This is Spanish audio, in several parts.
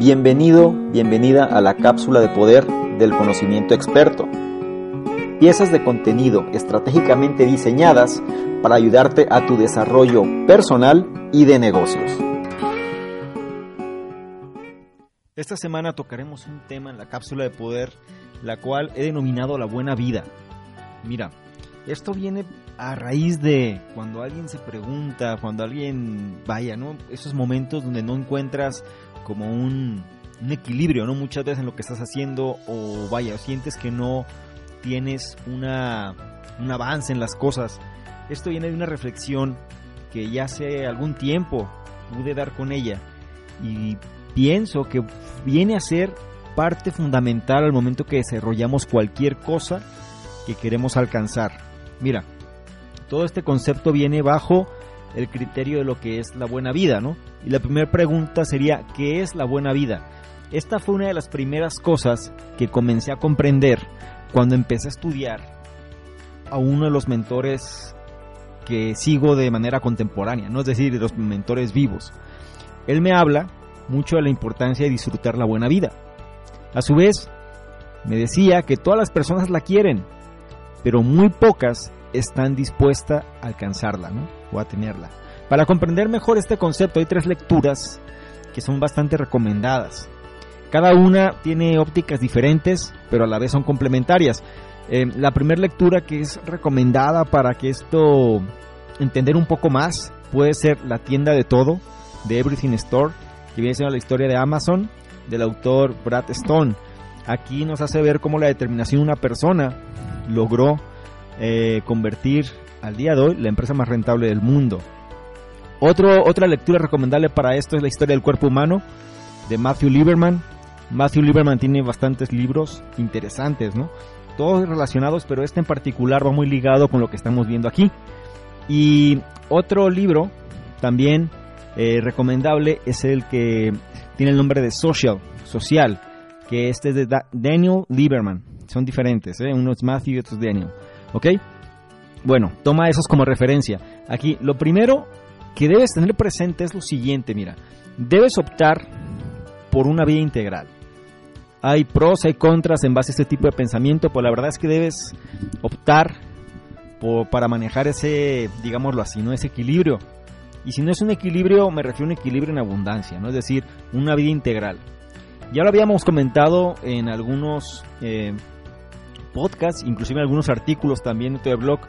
Bienvenido, bienvenida a la cápsula de poder del conocimiento experto. Piezas de contenido estratégicamente diseñadas para ayudarte a tu desarrollo personal y de negocios. Esta semana tocaremos un tema en la cápsula de poder, la cual he denominado la buena vida. Mira, esto viene a raíz de cuando alguien se pregunta, cuando alguien vaya, ¿no? Esos momentos donde no encuentras como un, equilibrio, ¿no? Muchas veces en lo que estás haciendo o vaya, sientes que no tienes una, un avance en las cosas. Esto viene de una reflexión que ya hace algún tiempo pude dar con ella y pienso que viene a ser parte fundamental al momento que desarrollamos cualquier cosa que queremos alcanzar. Mira, todo este concepto viene bajo el criterio de lo que es la buena vida, ¿no? Y la primera pregunta sería, ¿qué es la buena vida? Esta fue una de las primeras cosas que comencé a comprender cuando empecé a estudiar a uno de los mentores que sigo de manera contemporánea, ¿no? Es decir, de los mentores vivos. Él me habla mucho de la importancia de disfrutar la buena vida. A su vez, me decía que todas las personas la quieren, pero muy pocas están dispuestas a alcanzarla, ¿no? O a tenerla. Para comprender mejor este concepto hay tres lecturas que son bastante recomendadas. Cada una tiene ópticas diferentes, pero a la vez son complementarias. Eh, la primera lectura que es recomendada para que esto entender un poco más puede ser La tienda de todo de Everything Store, que viene siendo la historia de Amazon del autor Brad Stone. Aquí nos hace ver cómo la determinación de una persona logró eh, convertir al día de hoy la empresa más rentable del mundo. Otro, otra lectura recomendable para esto es la historia del cuerpo humano de Matthew Lieberman. Matthew Lieberman tiene bastantes libros interesantes, ¿no? Todos relacionados, pero este en particular va muy ligado con lo que estamos viendo aquí. Y otro libro también eh, recomendable es el que tiene el nombre de Social, Social, que este es de Daniel Lieberman. Son diferentes, ¿eh? uno es Matthew y otro es Daniel. ¿Ok? Bueno, toma esos como referencia. Aquí, lo primero que debes tener presente es lo siguiente, mira. Debes optar por una vida integral. Hay pros, hay contras en base a este tipo de pensamiento, pero la verdad es que debes optar por, para manejar ese, digámoslo así, ¿no? Ese equilibrio. Y si no es un equilibrio, me refiero a un equilibrio en abundancia, ¿no? Es decir, una vida integral. Ya lo habíamos comentado en algunos eh, podcasts, inclusive en algunos artículos también este blog,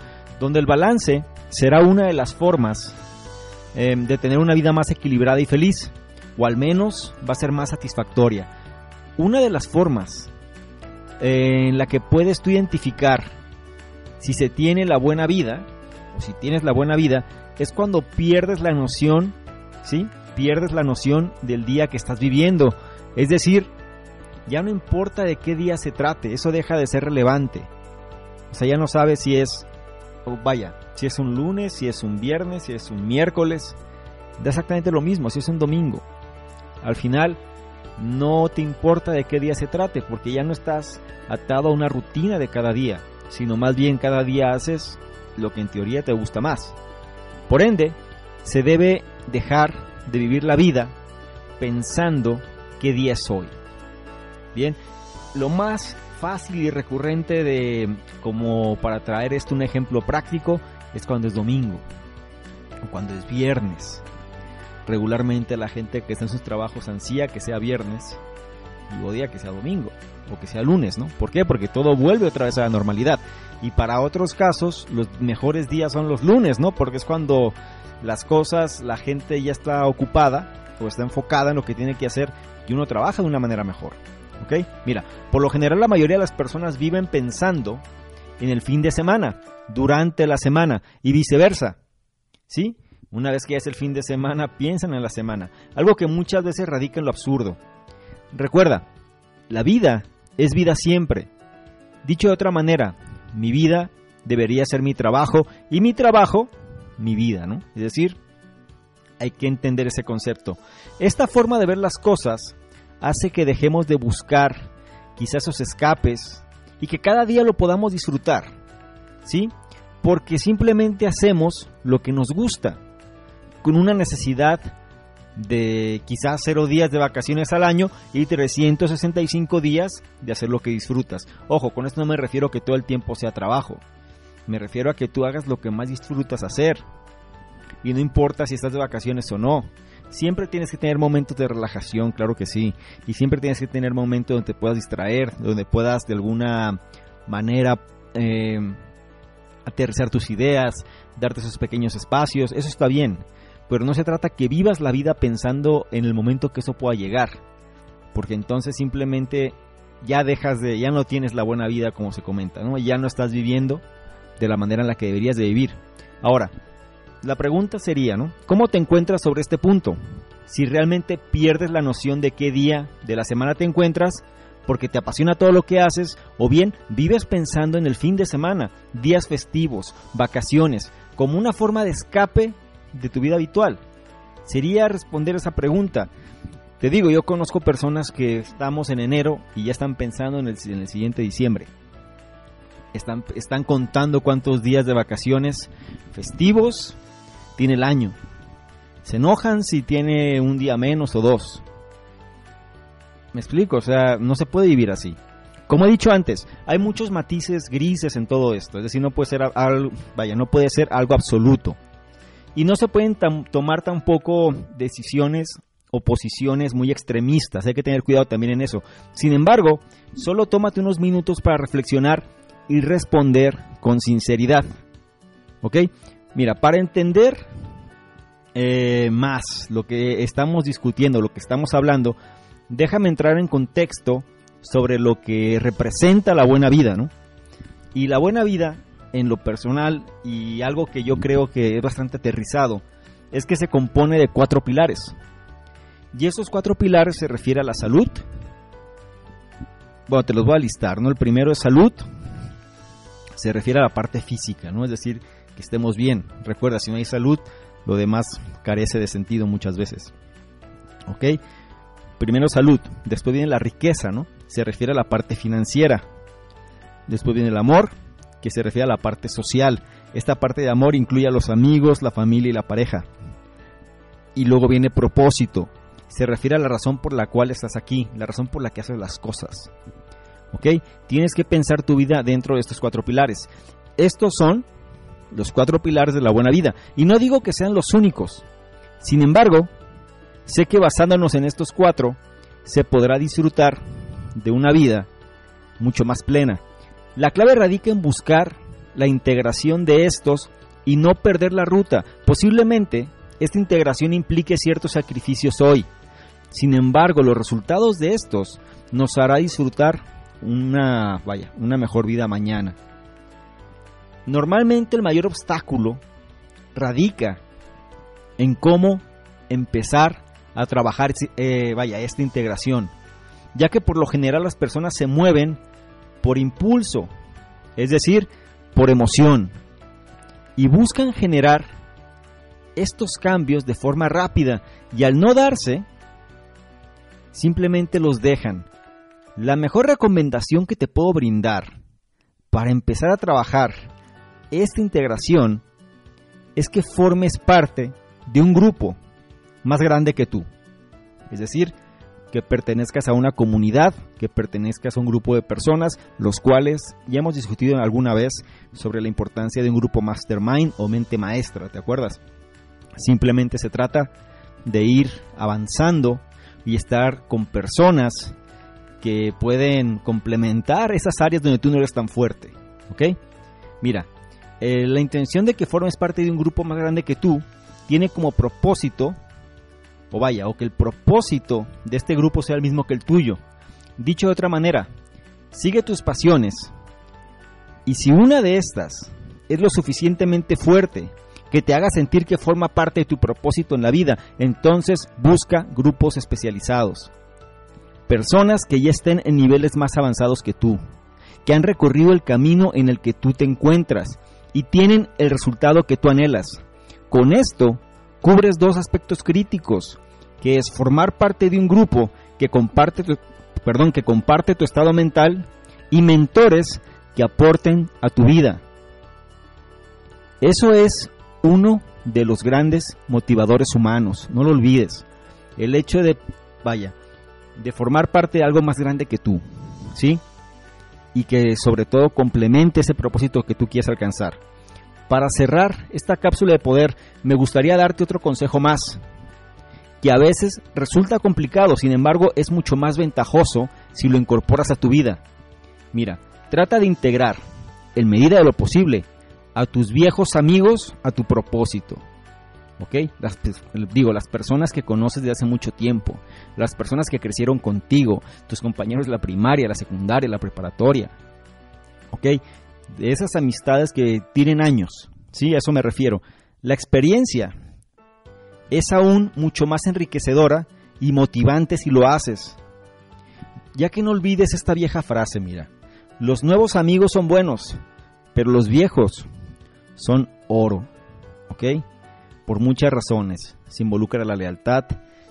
donde el balance será una de las formas eh, de tener una vida más equilibrada y feliz, o al menos va a ser más satisfactoria. Una de las formas eh, en la que puedes tú identificar si se tiene la buena vida, o si tienes la buena vida, es cuando pierdes la noción, ¿sí? Pierdes la noción del día que estás viviendo. Es decir, ya no importa de qué día se trate, eso deja de ser relevante. O sea, ya no sabes si es, vaya, si es un lunes, si es un viernes, si es un miércoles. Da exactamente lo mismo, si es un domingo. Al final, no te importa de qué día se trate, porque ya no estás atado a una rutina de cada día, sino más bien cada día haces lo que en teoría te gusta más. Por ende, se debe dejar de vivir la vida pensando qué día es hoy. Bien, lo más fácil y recurrente de como para traer esto un ejemplo práctico es cuando es domingo o cuando es viernes. regularmente la gente que está en sus trabajos ansía que sea viernes y odia que sea domingo o que sea lunes, ¿no? ¿Por qué? Porque todo vuelve otra vez a la normalidad. Y para otros casos, los mejores días son los lunes, ¿no? Porque es cuando las cosas, la gente ya está ocupada o está enfocada en lo que tiene que hacer y uno trabaja de una manera mejor. ¿Ok? Mira, por lo general la mayoría de las personas viven pensando en el fin de semana, durante la semana y viceversa. ¿Sí? Una vez que ya es el fin de semana, piensan en la semana. Algo que muchas veces radica en lo absurdo. Recuerda, la vida es vida siempre. Dicho de otra manera, mi vida debería ser mi trabajo y mi trabajo mi vida, ¿no? Es decir, hay que entender ese concepto. Esta forma de ver las cosas hace que dejemos de buscar quizás esos escapes y que cada día lo podamos disfrutar, ¿sí? Porque simplemente hacemos lo que nos gusta, con una necesidad de quizás cero días de vacaciones al año y 365 días de hacer lo que disfrutas. Ojo, con esto no me refiero a que todo el tiempo sea trabajo. Me refiero a que tú hagas lo que más disfrutas hacer. Y no importa si estás de vacaciones o no. Siempre tienes que tener momentos de relajación, claro que sí. Y siempre tienes que tener momentos donde te puedas distraer, donde puedas de alguna manera eh, aterrizar tus ideas, darte esos pequeños espacios. Eso está bien pero no se trata que vivas la vida pensando en el momento que eso pueda llegar, porque entonces simplemente ya dejas de, ya no tienes la buena vida como se comenta, ¿no? Ya no estás viviendo de la manera en la que deberías de vivir. Ahora, la pregunta sería, ¿no? ¿Cómo te encuentras sobre este punto? Si realmente pierdes la noción de qué día de la semana te encuentras, porque te apasiona todo lo que haces, o bien vives pensando en el fin de semana, días festivos, vacaciones, como una forma de escape de tu vida habitual? Sería responder esa pregunta. Te digo, yo conozco personas que estamos en enero y ya están pensando en el, en el siguiente diciembre. Están, están contando cuántos días de vacaciones festivos tiene el año. Se enojan si tiene un día menos o dos. Me explico, o sea, no se puede vivir así. Como he dicho antes, hay muchos matices grises en todo esto, es decir, no puede ser algo, vaya, no puede ser algo absoluto. Y no se pueden tomar tampoco decisiones o posiciones muy extremistas, hay que tener cuidado también en eso. Sin embargo, solo tómate unos minutos para reflexionar y responder con sinceridad. ¿Ok? Mira, para entender eh, más lo que estamos discutiendo, lo que estamos hablando, déjame entrar en contexto sobre lo que representa la buena vida, ¿no? Y la buena vida en lo personal y algo que yo creo que es bastante aterrizado es que se compone de cuatro pilares. Y esos cuatro pilares se refiere a la salud. Bueno, te los voy a listar, ¿no? El primero es salud. Se refiere a la parte física, ¿no? Es decir, que estemos bien. Recuerda, si no hay salud, lo demás carece de sentido muchas veces. ¿Ok? Primero salud, después viene la riqueza, ¿no? Se refiere a la parte financiera. Después viene el amor, que se refiere a la parte social. Esta parte de amor incluye a los amigos, la familia y la pareja. Y luego viene propósito. Se refiere a la razón por la cual estás aquí, la razón por la que haces las cosas. ¿Ok? Tienes que pensar tu vida dentro de estos cuatro pilares. Estos son los cuatro pilares de la buena vida. Y no digo que sean los únicos. Sin embargo, sé que basándonos en estos cuatro, se podrá disfrutar de una vida mucho más plena, la clave radica en buscar la integración de estos y no perder la ruta. Posiblemente esta integración implique ciertos sacrificios hoy. Sin embargo, los resultados de estos nos hará disfrutar una, vaya, una mejor vida mañana. Normalmente el mayor obstáculo radica en cómo empezar a trabajar eh, vaya, esta integración, ya que por lo general las personas se mueven por impulso, es decir, por emoción, y buscan generar estos cambios de forma rápida y al no darse, simplemente los dejan. La mejor recomendación que te puedo brindar para empezar a trabajar esta integración es que formes parte de un grupo más grande que tú. Es decir, que pertenezcas a una comunidad, que pertenezcas a un grupo de personas, los cuales ya hemos discutido alguna vez sobre la importancia de un grupo mastermind o mente maestra, ¿te acuerdas? Simplemente se trata de ir avanzando y estar con personas que pueden complementar esas áreas donde tú no eres tan fuerte. ¿Ok? Mira, eh, la intención de que formes parte de un grupo más grande que tú tiene como propósito, o vaya, o que el propósito de este grupo sea el mismo que el tuyo. Dicho de otra manera, sigue tus pasiones y si una de estas es lo suficientemente fuerte que te haga sentir que forma parte de tu propósito en la vida, entonces busca grupos especializados. Personas que ya estén en niveles más avanzados que tú, que han recorrido el camino en el que tú te encuentras y tienen el resultado que tú anhelas. Con esto, cubres dos aspectos críticos, que es formar parte de un grupo que comparte tu, perdón, que comparte tu estado mental y mentores que aporten a tu vida. Eso es uno de los grandes motivadores humanos, no lo olvides. El hecho de, vaya, de formar parte de algo más grande que tú, ¿sí? Y que sobre todo complemente ese propósito que tú quieres alcanzar. Para cerrar esta cápsula de poder, me gustaría darte otro consejo más, que a veces resulta complicado, sin embargo es mucho más ventajoso si lo incorporas a tu vida. Mira, trata de integrar, en medida de lo posible, a tus viejos amigos a tu propósito. ¿Ok? Digo, las personas que conoces de hace mucho tiempo, las personas que crecieron contigo, tus compañeros de la primaria, la secundaria, la preparatoria. ¿Ok? De esas amistades que tienen años. Sí, a eso me refiero. La experiencia es aún mucho más enriquecedora y motivante si lo haces. Ya que no olvides esta vieja frase, mira. Los nuevos amigos son buenos, pero los viejos son oro, ¿ok? Por muchas razones. Se involucra la lealtad,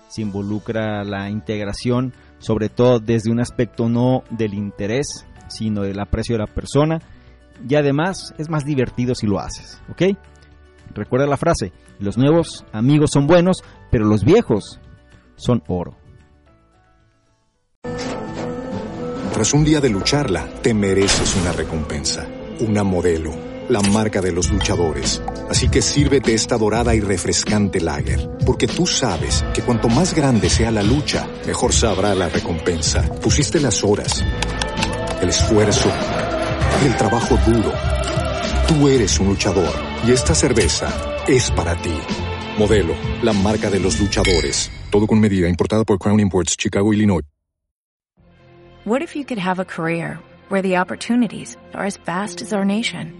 se involucra la integración, sobre todo desde un aspecto no del interés, sino del aprecio de la persona. Y además es más divertido si lo haces, ¿ok? Recuerda la frase, los nuevos amigos son buenos, pero los viejos son oro. Tras un día de lucharla, te mereces una recompensa, una modelo la marca de los luchadores. Así que sírvete esta dorada y refrescante lager, porque tú sabes que cuanto más grande sea la lucha, mejor sabrá la recompensa. Pusiste las horas, el esfuerzo, el trabajo duro. Tú eres un luchador y esta cerveza es para ti. Modelo, la marca de los luchadores. Todo con medida, importada por Crown Imports, Chicago, Illinois. What if you could have a career where the opportunities are as vast as our nation?